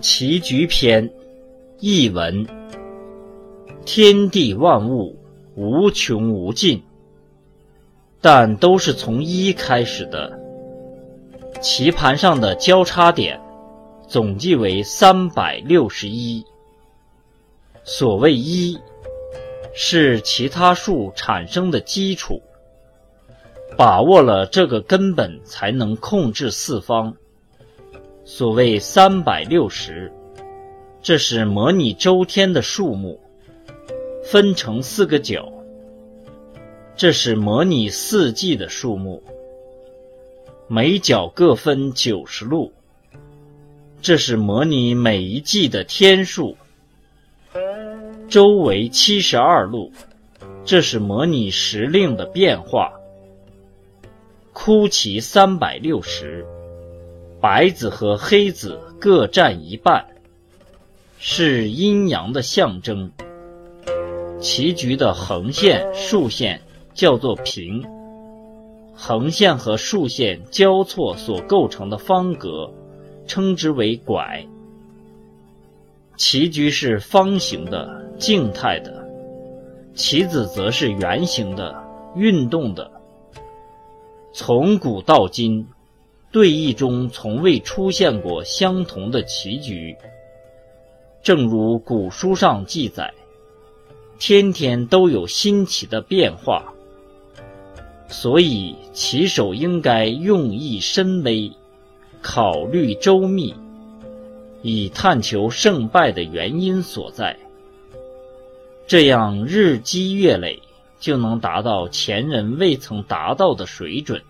棋局篇译文：天地万物无穷无尽，但都是从一开始的。棋盘上的交叉点总计为三百六十一。所谓一，是其他数产生的基础。把握了这个根本，才能控制四方。所谓三百六十，这是模拟周天的数目，分成四个角。这是模拟四季的数目，每角各分九十路。这是模拟每一季的天数，周围七十二路。这是模拟时令的变化。枯棋三百六十。白子和黑子各占一半，是阴阳的象征。棋局的横线、竖线叫做平，横线和竖线交错所构成的方格，称之为拐。棋局是方形的、静态的，棋子则是圆形的、运动的。从古到今。对弈中从未出现过相同的棋局，正如古书上记载，天天都有新奇的变化。所以棋手应该用意深微，考虑周密，以探求胜败的原因所在。这样日积月累，就能达到前人未曾达到的水准。